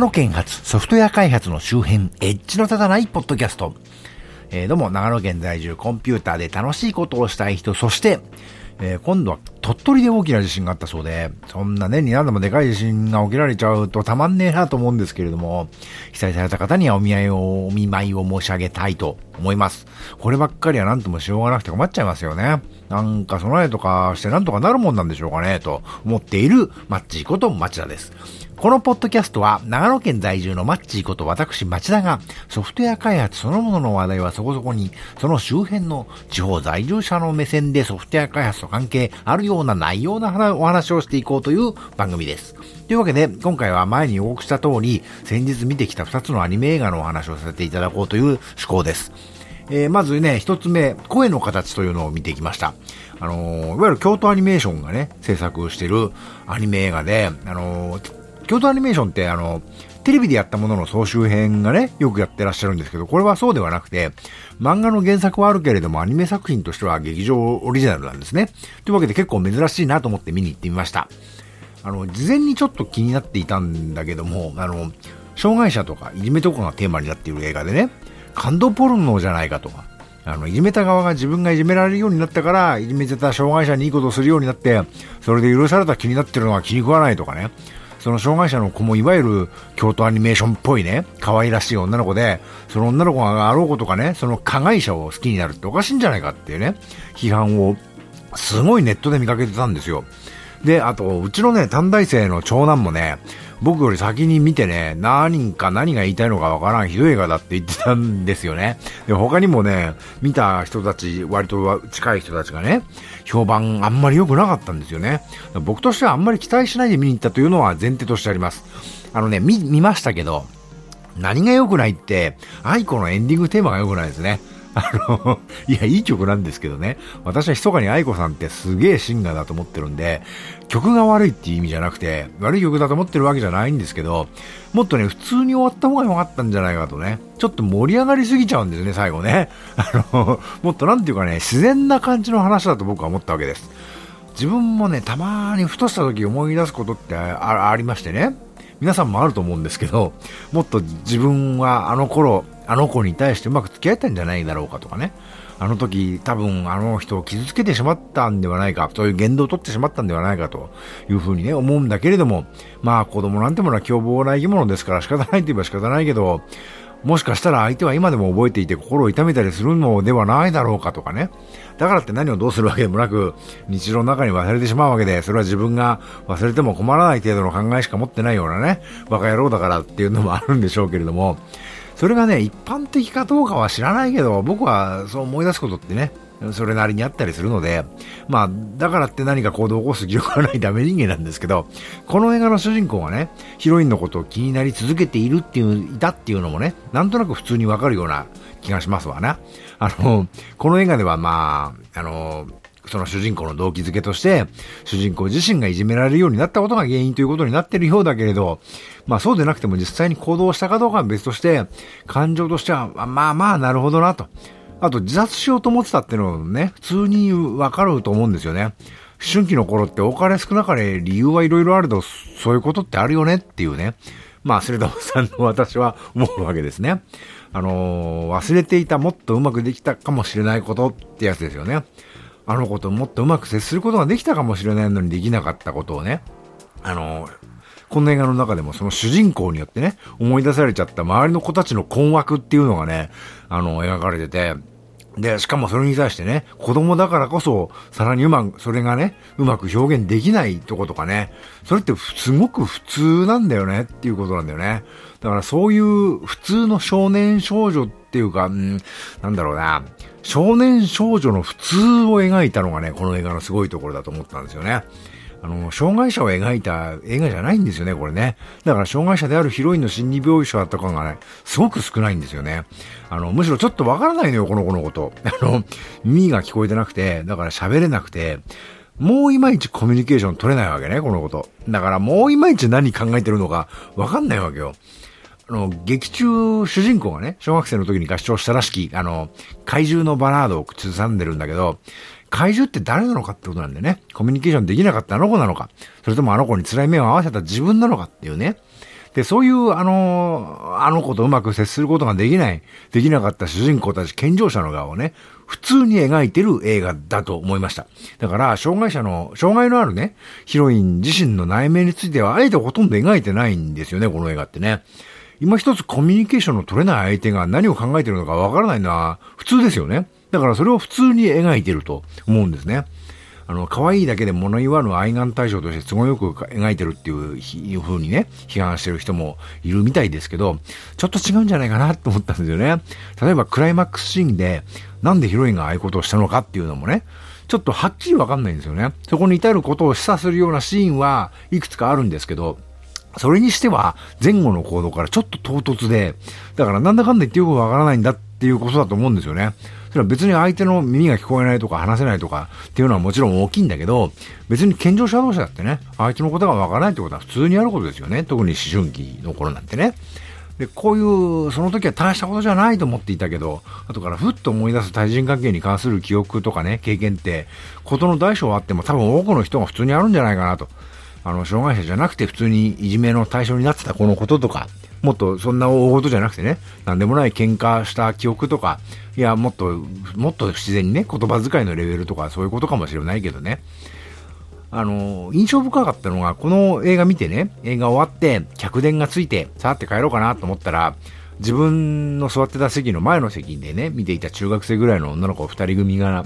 長野県発ソフトウェア開発の周辺、エッジの立たないポッドキャスト。えー、どうも、長野県在住コンピューターで楽しいことをしたい人、そして、えー、今度は鳥取で大きな地震があったそうで、そんな年に何度もでかい地震が起きられちゃうとたまんねえなと思うんですけれども、被災された方にはお見合いを、お見舞いを申し上げたいと思います。こればっかりは何ともしようがなくて困っちゃいますよね。なんか備えとかして何とかなるもんなんでしょうかね、と思っているマッチこと町田です。このポッドキャストは、長野県在住のマッチーこと私町田が、ソフトウェア開発そのものの話題はそこそこに、その周辺の地方在住者の目線でソフトウェア開発と関係あるような内容なお話をしていこうという番組です。というわけで、今回は前に予告した通り、先日見てきた2つのアニメ映画のお話をさせていただこうという趣向です。えー、まずね、一つ目、声の形というのを見てきました。あのー、いわゆる京都アニメーションがね、制作してるアニメ映画で、あのー京都アニメーションってあの、テレビでやったものの総集編がね、よくやってらっしゃるんですけど、これはそうではなくて、漫画の原作はあるけれども、アニメ作品としては劇場オリジナルなんですね。というわけで結構珍しいなと思って見に行ってみました。あの、事前にちょっと気になっていたんだけども、あの、障害者とかいじめとかがテーマになっている映画でね、感動ポルノじゃないかとか、あの、いじめた側が自分がいじめられるようになったから、いじめてた障害者にいいことをするようになって、それで許された気になってるのが気に食わないとかね。その障害者の子もいわゆる京都アニメーションっぽいね、可愛らしい女の子で、その女の子があろうことかね、その加害者を好きになるっておかしいんじゃないかっていうね、批判をすごいネットで見かけてたんですよ。で、あと、うちのね、短大生の長男もね、僕より先に見てね、何人か何が言いたいのかわからんひどい映画だって言ってたんですよね。で、他にもね、見た人たち、割と近い人たちがね、評判あんまり良くなかったんですよね。僕としてはあんまり期待しないで見に行ったというのは前提としてあります。あのね、見、見ましたけど、何が良くないって、愛子のエンディングテーマが良くないですね。あの、いや、いい曲なんですけどね。私は密かに愛子さんってすげえシンガーだと思ってるんで、曲が悪いっていう意味じゃなくて、悪い曲だと思ってるわけじゃないんですけど、もっとね、普通に終わった方が良かったんじゃないかとね。ちょっと盛り上がりすぎちゃうんですね、最後ね。あの、もっとなんていうかね、自然な感じの話だと僕は思ったわけです。自分もね、たまにふとした時思い出すことってありましてね。皆さんもあると思うんですけど、もっと自分はあの頃、あの子に対してうまく付き合えたんじゃないだろうかとかね。あの時多分あの人を傷つけてしまったんではないか、そういう言動を取ってしまったんではないかというふうにね、思うんだけれども、まあ子供なんてものは凶暴な生き物ですから仕方ないと言えば仕方ないけど、もしかしたら相手は今でも覚えていて心を痛めたりするのではないだろうかとかね。だからって何をどうするわけでもなく、日常の中に忘れてしまうわけで、それは自分が忘れても困らない程度の考えしか持ってないようなね、バカ野郎だからっていうのもあるんでしょうけれども、それがね、一般的かどうかは知らないけど、僕はそう思い出すことってね、それなりにあったりするので、まあ、だからって何か行動を起こす記憶がないダメ人間なんですけど、この映画の主人公がね、ヒロインのことを気になり続けているっていう、いたっていうのもね、なんとなく普通にわかるような気がしますわな。あの、この映画ではまあ、あの、その主人公の動機づけとして、主人公自身がいじめられるようになったことが原因ということになってるようだけれど、まあそうでなくても実際に行動したかどうかは別として、感情としては、まあまあなるほどなと。あと自殺しようと思ってたっていうのもね、普通にわかると思うんですよね。春期の頃って多かれ少なかれ理由はいろいろあると、そういうことってあるよねっていうね。まあ、スレダムさんの私は思うわけですね。あのー、忘れていたもっとうまくできたかもしれないことってやつですよね。あの子ともっとうまく接することができたかもしれないのにできなかったことをね、あの、この映画の中でもその主人公によってね、思い出されちゃった周りの子たちの困惑っていうのがね、あの、描かれてて、で、しかもそれに対してね、子供だからこそ、さらにうまく、それがね、うまく表現できないとことかね、それってすごく普通なんだよねっていうことなんだよね。だからそういう普通の少年少女っていうか、うん、なんだろうな、少年少女の普通を描いたのがね、この映画のすごいところだと思ったんですよね。あの、障害者を描いた映画じゃないんですよね、これね。だから障害者であるヒロインの心理描写だったかがね、すごく少ないんですよね。あの、むしろちょっとわからないのよ、この子のこと。あの、耳が聞こえてなくて、だから喋れなくて、もういまいちコミュニケーション取れないわけね、このこと。だからもういまいち何考えてるのかわかんないわけよ。あの、劇中、主人公がね、小学生の時に合唱したらしき、あの、怪獣のバラードを口ずさんでるんだけど、怪獣って誰なのかってことなんでね。コミュニケーションできなかったあの子なのか。それともあの子に辛い目を合わせた自分なのかっていうね。で、そういう、あの、あの子とうまく接することができない、できなかった主人公たち、健常者の側をね、普通に描いてる映画だと思いました。だから、障害者の、障害のあるね、ヒロイン自身の内面については、あえてほとんど描いてないんですよね、この映画ってね。今一つコミュニケーションの取れない相手が何を考えてるのかわからないのは普通ですよね。だからそれを普通に描いてると思うんですね。あの、可愛いだけで物言わぬ愛玩対象として都合よく描いてるっていういう風にね、批判してる人もいるみたいですけど、ちょっと違うんじゃないかなと思ったんですよね。例えばクライマックスシーンで、なんでヒロインがああいうことをしたのかっていうのもね、ちょっとはっきりわかんないんですよね。そこに至ることを示唆するようなシーンはいくつかあるんですけど、それにしては前後の行動からちょっと唐突で、だからなんだかんだ言ってよくわからないんだっていうことだと思うんですよね。それは別に相手の耳が聞こえないとか話せないとかっていうのはもちろん大きいんだけど、別に健常者同士だってね、相手のことがわからないってことは普通にあることですよね。特に思春期の頃なんてね。で、こういう、その時は大したことじゃないと思っていたけど、後からふっと思い出す対人関係に関する記憶とかね、経験って、ことの大小あっても多分多くの人が普通にあるんじゃないかなと。あの、障害者じゃなくて普通にいじめの対象になってたこのこととか、もっとそんな大事じゃなくてね、なんでもない喧嘩した記憶とか、いや、もっと、もっと自然にね、言葉遣いのレベルとかそういうことかもしれないけどね。あの、印象深かったのが、この映画見てね、映画終わって、客電がついて、さあって帰ろうかなと思ったら、自分の座ってた席の前の席でね、見ていた中学生ぐらいの女の子二人組が、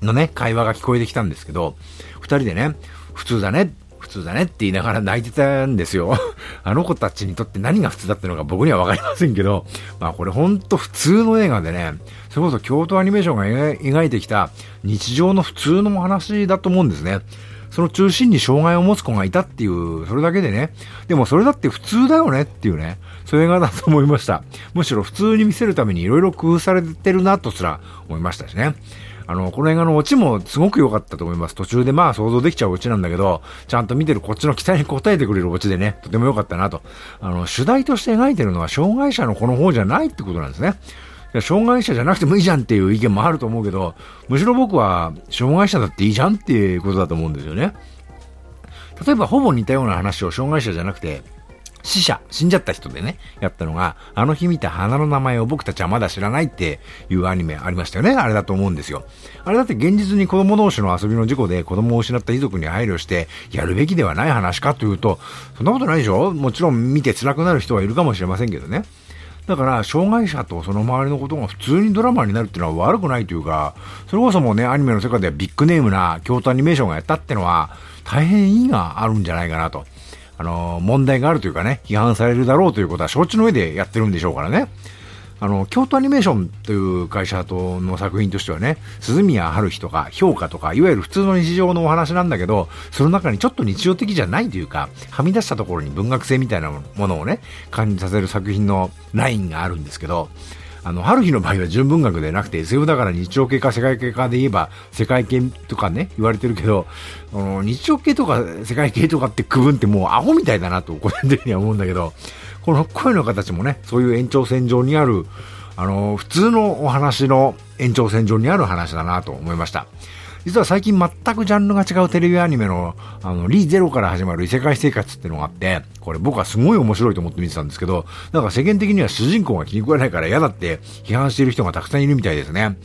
のね、会話が聞こえてきたんですけど、二人でね、普通だね、普通だねって言いながら泣いてたんですよ。あの子たちにとって何が普通だってのか僕にはわかりませんけど、まあこれほんと普通の映画でね、それこそ京都アニメーションが描いてきた日常の普通の話だと思うんですね。その中心に障害を持つ子がいたっていう、それだけでね。でもそれだって普通だよねっていうね。そういう映画だと思いました。むしろ普通に見せるために色々工夫されてるなとすら思いましたしね。あの、この映画のオチもすごく良かったと思います。途中でまあ想像できちゃうオチなんだけど、ちゃんと見てるこっちの期待に応えてくれるオチでね、とても良かったなと。あの、主題として描いてるのは障害者の子の方じゃないってことなんですね。障害者じゃなくてもいいじゃんっていう意見もあると思うけど、むしろ僕は障害者だっていいじゃんっていうことだと思うんですよね。例えばほぼ似たような話を障害者じゃなくて、死者、死んじゃった人でね、やったのが、あの日見た花の名前を僕たちはまだ知らないっていうアニメありましたよね。あれだと思うんですよ。あれだって現実に子供同士の遊びの事故で子供を失った遺族に配慮してやるべきではない話かというと、そんなことないでしょ？もちろん見て辛くなる人はいるかもしれませんけどね。だから、障害者とその周りのことが普通にドラマになるっていうのは悪くないというか、それこそもうね、アニメの世界ではビッグネームな京都アニメーションがやったってのは、大変意義があるんじゃないかなと。あの、問題があるというかね、批判されるだろうということは承知の上でやってるんでしょうからね。あの、京都アニメーションという会社との作品としてはね、鈴宮春日とか評価とか、いわゆる普通の日常のお話なんだけど、その中にちょっと日常的じゃないというか、はみ出したところに文学性みたいなものをね、感じさせる作品のラインがあるんですけど、あの、春日の場合は純文学でなくて SF だから日常系か世界系かで言えば世界系とかね、言われてるけど、あの日常系とか世界系とかって区分ってもうアホみたいだなと個人的には思うんだけど、この声の形もね、そういう延長線上にある、あの、普通のお話の延長線上にある話だなと思いました。実は最近全くジャンルが違うテレビアニメの、あの、リーゼロから始まる異世界生活っていうのがあって、これ僕はすごい面白いと思って見てたんですけど、なんか世間的には主人公が気に食わないから嫌だって批判している人がたくさんいるみたいですね。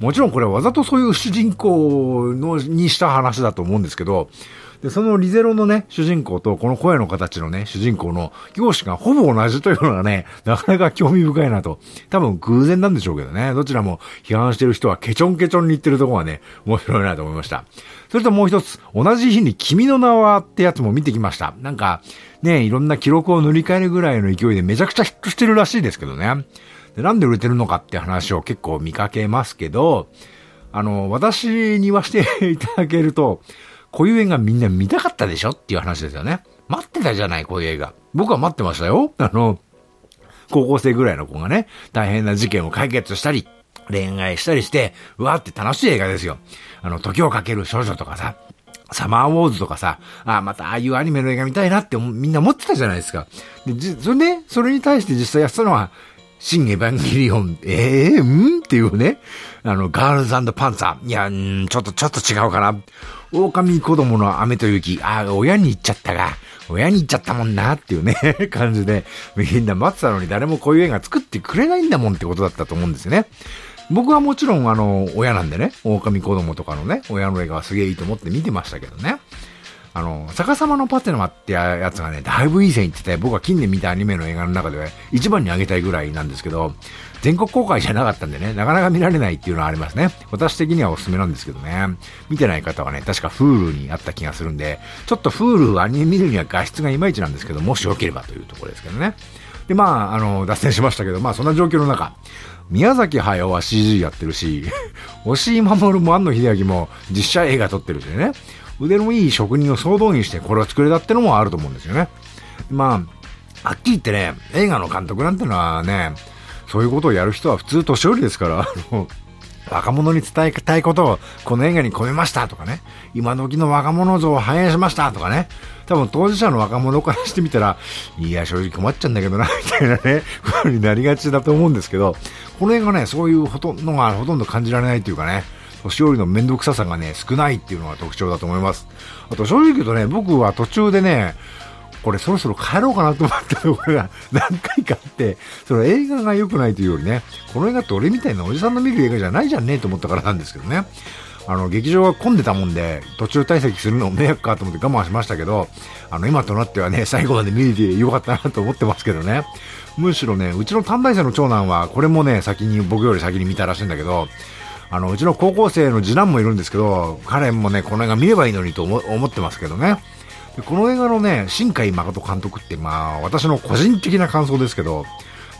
もちろんこれはわざとそういう主人公のにした話だと思うんですけど、で、そのリゼロのね、主人公とこの声の形のね、主人公の容姿がほぼ同じというのがね、なかなか興味深いなと。多分偶然なんでしょうけどね。どちらも批判してる人はケチョンケチョンに言ってるところがね、面白いなと思いました。それともう一つ、同じ日に君の名はってやつも見てきました。なんか、ね、いろんな記録を塗り替えるぐらいの勢いでめちゃくちゃヒットしてるらしいですけどね。でなんで売れてるのかって話を結構見かけますけど、あの、私に言わせていただけると、こういう映画みんな見たかったでしょっていう話ですよね。待ってたじゃない、こういう映画。僕は待ってましたよ。あの、高校生ぐらいの子がね、大変な事件を解決したり、恋愛したりして、うわーって楽しい映画ですよ。あの、時をかける少女とかさ、サマーウォーズとかさ、あまたああいうアニメの映画見たいなってみんな思ってたじゃないですか。で、それで、それに対して実際やってたのは、新エヴァンゲリオン、ええー、ん？っていうね、あの、ガールズパンツァー。いや、んちょっと、ちょっと違うかな。狼子供の雨と雪。あ、親に言っちゃったが、親に言っちゃったもんなっていうね、感じで、みんな待ってたのに誰もこういう映画作ってくれないんだもんってことだったと思うんですよね。僕はもちろん、あの、親なんでね、狼子供とかのね、親の映画はすげえいいと思って見てましたけどね。あの、逆さまのパテナマってやつがね、だいぶいい線いってて、僕は近年見たアニメの映画の中で一番にあげたいぐらいなんですけど、全国公開じゃなかったんでね、なかなか見られないっていうのはありますね。私的にはおすすめなんですけどね。見てない方はね、確か Hulu にあった気がするんで、ちょっと Hulu アニメ見るには画質がいまいちなんですけど、もしよければというところですけどね。で、まあ、あの、脱線しましたけど、まあそんな状況の中、宮崎駿は CG やってるし、押井守も庵野秀明も実写映画撮ってるしね。腕のいい職人を総動員してこれを作れたってのもあると思うんですよね。まあ、はっきり言ってね、映画の監督なんてのはね、そういうことをやる人は普通年寄りですから、あの、若者に伝えたいことをこの映画に込めましたとかね、今時の若者像を反映しましたとかね、多分当事者の若者からしてみたら、いや、正直困っちゃうんだけどな、みたいなね、ことになりがちだと思うんですけど、この映画ね、そういうほとんどがほとんど感じられないというかね、年寄りの面倒くささがね、少ないっていうのが特徴だと思います。あと正直言うとね、僕は途中でね、これそろそろ帰ろうかなと思ったところが 何回かあって、その映画が良くないというよりね、この映画って俺みたいなおじさんの見る映画じゃないじゃんねと思ったからなんですけどね。あの、劇場が混んでたもんで、途中退席するの迷惑かと思って我慢しましたけど、あの、今となってはね、最後まで見れてよかったなと思ってますけどね。むしろね、うちの短大生の長男は、これもね、先に、僕より先に見たらしいんだけど、あの、うちの高校生の次男もいるんですけど、彼もね、この映画見ればいいのにと思ってますけどね。でこの映画のね、新海誠監督って、まあ、私の個人的な感想ですけど、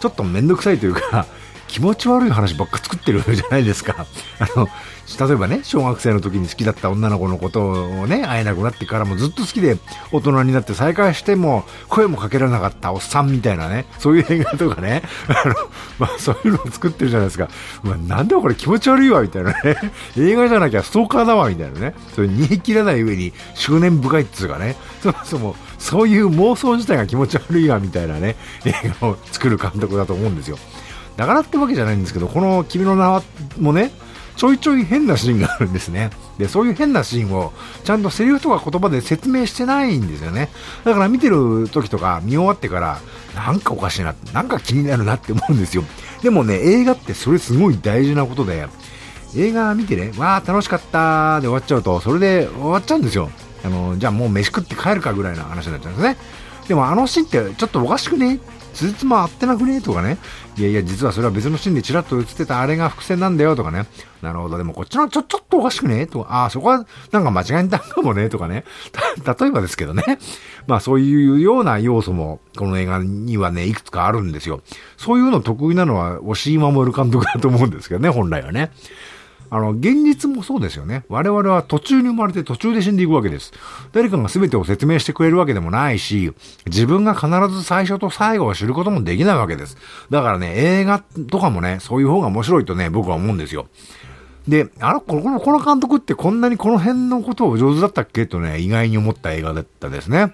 ちょっとめんどくさいというか、気持ち悪い話ばっか作ってるじゃないですか。あの、例えばね、小学生の時に好きだった女の子のことをね、会えなくなってからもずっと好きで大人になって再会しても声もかけられなかったおっさんみたいなね、そういう映画とかね、あの、まあそういうのを作ってるじゃないですか。うわ、なんだこれ気持ち悪いわ、みたいなね。映画じゃなきゃストーカーだわ、みたいなね。それ煮え切らない上に執念深いっつうかね。そもそもそういう妄想自体が気持ち悪いわ、みたいなね、映画を作る監督だと思うんですよ。だからってわけじゃないんですけど、この君の名はもね、ちょいちょい変なシーンがあるんですね。で、そういう変なシーンをちゃんとセリフとか言葉で説明してないんですよね。だから見てる時とか見終わってから、なんかおかしいな、なんか気になるなって思うんですよ。でもね、映画ってそれすごい大事なことで、映画見てね、わー楽しかったで終わっちゃうと、それで終わっちゃうんですよ。あの、じゃあもう飯食って帰るかぐらいの話になっちゃうんですね。でもあのシーンってちょっとおかしくね？つじつま合ってなくねとかね。いやいや、実はそれは別のシーンでチラッと映ってたあれが伏線なんだよとかね。なるほど。でもこっちのちょ、ちょっとおかしくね？とか、ああ、そこはなんか間違えたかもねとかね。例えばですけどね。まあそういうような要素もこの映画にはね、いくつかあるんですよ。そういうの得意なのは押井守監督だと思うんですけどね、本来はね。あの、現実もそうですよね。我々は途中に生まれて途中で死んでいくわけです。誰かが全てを説明してくれるわけでもないし、自分が必ず最初と最後を知ることもできないわけです。だからね、映画とかもね、そういう方が面白いとね、僕は思うんですよ。で、あの、この、この監督ってこんなにこの辺のことを上手だったっけとね、意外に思った映画だったですね。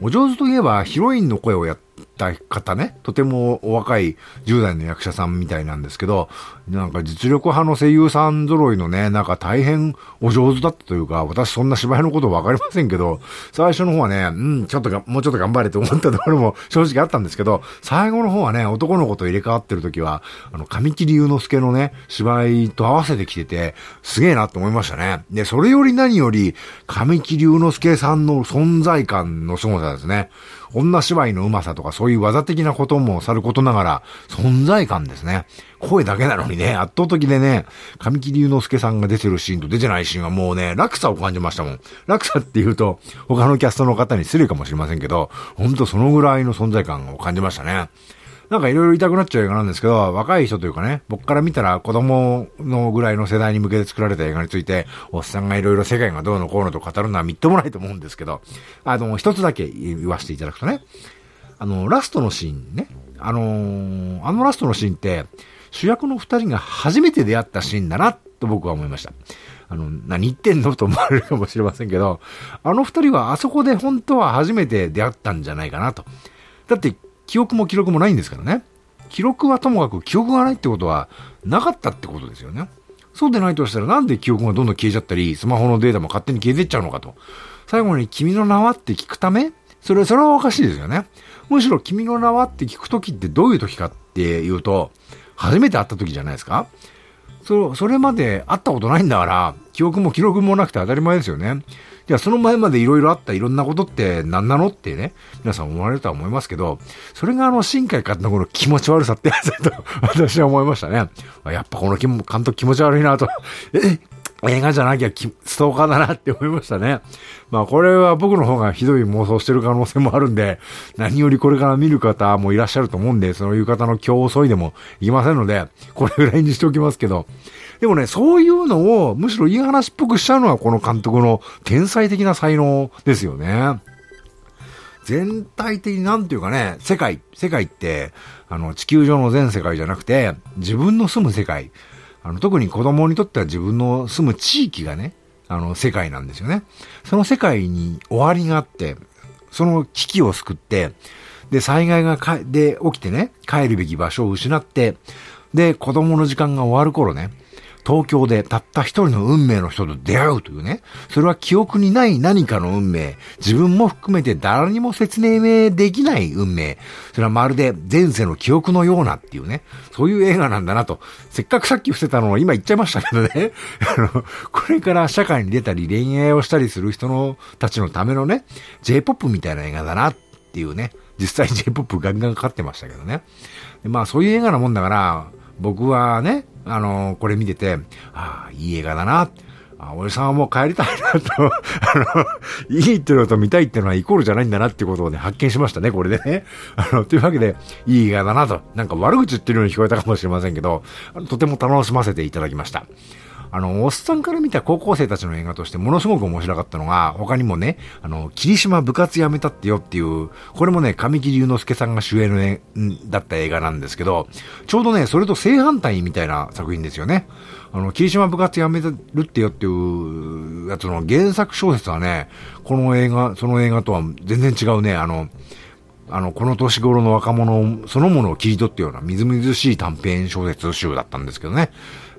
お上手といえばヒロインの声をやった方ね、とてもお若い10代の役者さんみたいなんですけど、なんか実力派の声優さん揃いのね、なんか大変お上手だったというか、私そんな芝居のことわかりませんけど、最初の方はね、うん、ちょっとが、もうちょっと頑張れと思ったところも 正直あったんですけど、最後の方はね、男の子と入れ替わってる時は、あの、神木隆之介のね、芝居と合わせてきてて、すげえなと思いましたね。で、それより何より、神木隆之介さんの存在感の凄さですね。女芝居の上手さとかそういう技的なこともさることながら、存在感ですね。声だけなのにね、圧倒的でね、神木隆之介さんが出てるシーンと出てないシーンはもうね、落差を感じましたもん。落差って言うと、他のキャストの方に失礼かもしれませんけど、ほんとそのぐらいの存在感を感じましたね。なんかいろいろ言いたくなっちゃう映画なんですけど、若い人というかね、僕から見たら子供のぐらいの世代に向けて作られた映画について、おっさんがいろいろ世界がどうのこうのと語るのはみっともないと思うんですけど、あの、一つだけ言わせていただくとね、あの、ラストのシーンね、あの、あのラストのシーンって、主役の二人が初めて出会ったシーンだな、と僕は思いました。あの、何言ってんのと思われるかもしれませんけど、あの二人はあそこで本当は初めて出会ったんじゃないかなと。だって、記憶も記録もないんですからね。記録はともかく記憶がないってことはなかったってことですよね。そうでないとしたらなんで記憶がどんどん消えちゃったり、スマホのデータも勝手に消えてっちゃうのかと。最後に君の名はって聞くためそれ、それはおかしいですよね。むしろ君の名はって聞くときってどういうときかっていうと、初めて会ったときじゃないですかそ、それまで会ったことないんだから、記憶も記録もなくて当たり前ですよね。じゃあその前までいろいろあったいろんなことって何なのってね、皆さん思われるとは思いますけど、それがあの、新海監督の気持ち悪さってやつだと私は思いましたね。やっぱこの監督気持ち悪いなと。え、映画じゃなきゃストーカーだなって思いましたね。まあこれは僕の方がひどい妄想してる可能性もあるんで、何よりこれから見る方もいらっしゃると思うんで、そういう方の競争いでもいきませんので、これぐらいにしておきますけど、でもね、そういうのをむしろいい話っぽくしちゃうのはこの監督の天才的な才能ですよね。全体的になんていうかね、世界、世界って、あの、地球上の全世界じゃなくて、自分の住む世界、あの、特に子供にとっては自分の住む地域がね、あの、世界なんですよね。その世界に終わりがあって、その危機を救って、で、災害がか、で起きてね、帰るべき場所を失って、で、子供の時間が終わる頃ね、東京でたった一人の運命の人と出会うというね、それは記憶にない何かの運命、自分も含めて誰にも説明できない運命、それはまるで前世の記憶のようなっていうね、そういう映画なんだなと、せっかくさっき伏せたのを今言っちゃいましたけどね、あの、これから社会に出たり恋愛をしたりする人のたちのためのね、J-POP みたいな映画だなっていうね、実際 J-POP ガンガンかかってましたけどね。まあそういう映画なもんだから、僕はね、あの、これ見てて、ああ、いい映画だな。あ、俺さんはもう帰りたいなと、あの、いいっていうのと見たいっていうのはイコールじゃないんだなってことをね、発見しましたね、これでね。あの、というわけで、いい映画だなと。なんか悪口言ってるように聞こえたかもしれませんけど、とても楽しませていただきました。あの、おっさんから見た高校生たちの映画としてものすごく面白かったのが、他にもね、あの、霧島部活やめたってよっていう、これもね、神木隆之介さんが主演の、だった映画なんですけど、ちょうどね、それと正反対みたいな作品ですよね。あの、霧島部活やめるってよっていうやつの原作小説はね、この映画、その映画とは全然違うね、あの、あの、この年頃の若者そのものを切り取ったようなみずみずしい短編小説集だったんですけどね。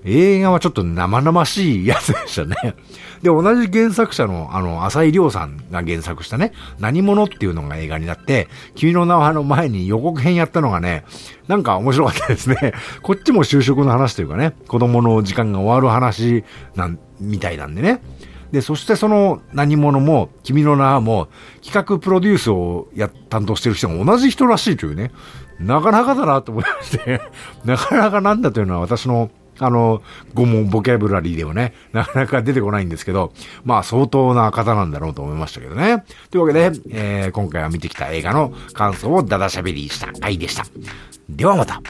映画はちょっと生々しいやつでしたね。で、同じ原作者の、あの、浅井亮さんが原作したね、何者っていうのが映画になって、君の名はの前に予告編やったのがね、なんか面白かったですね。こっちも就職の話というかね、子供の時間が終わる話なん、みたいなんでね。で、そしてその何者も、君の名はも、企画プロデュースをや、担当してる人が同じ人らしいというね、なかなかだなと思いまして なかなかなんだというのは私のあの、語問、ボキャブラリーではね、なかなか出てこないんですけど、まあ相当な方なんだろうと思いましたけどね。というわけで、えー、今回は見てきた映画の感想をダダ喋りした回でした。ではまた。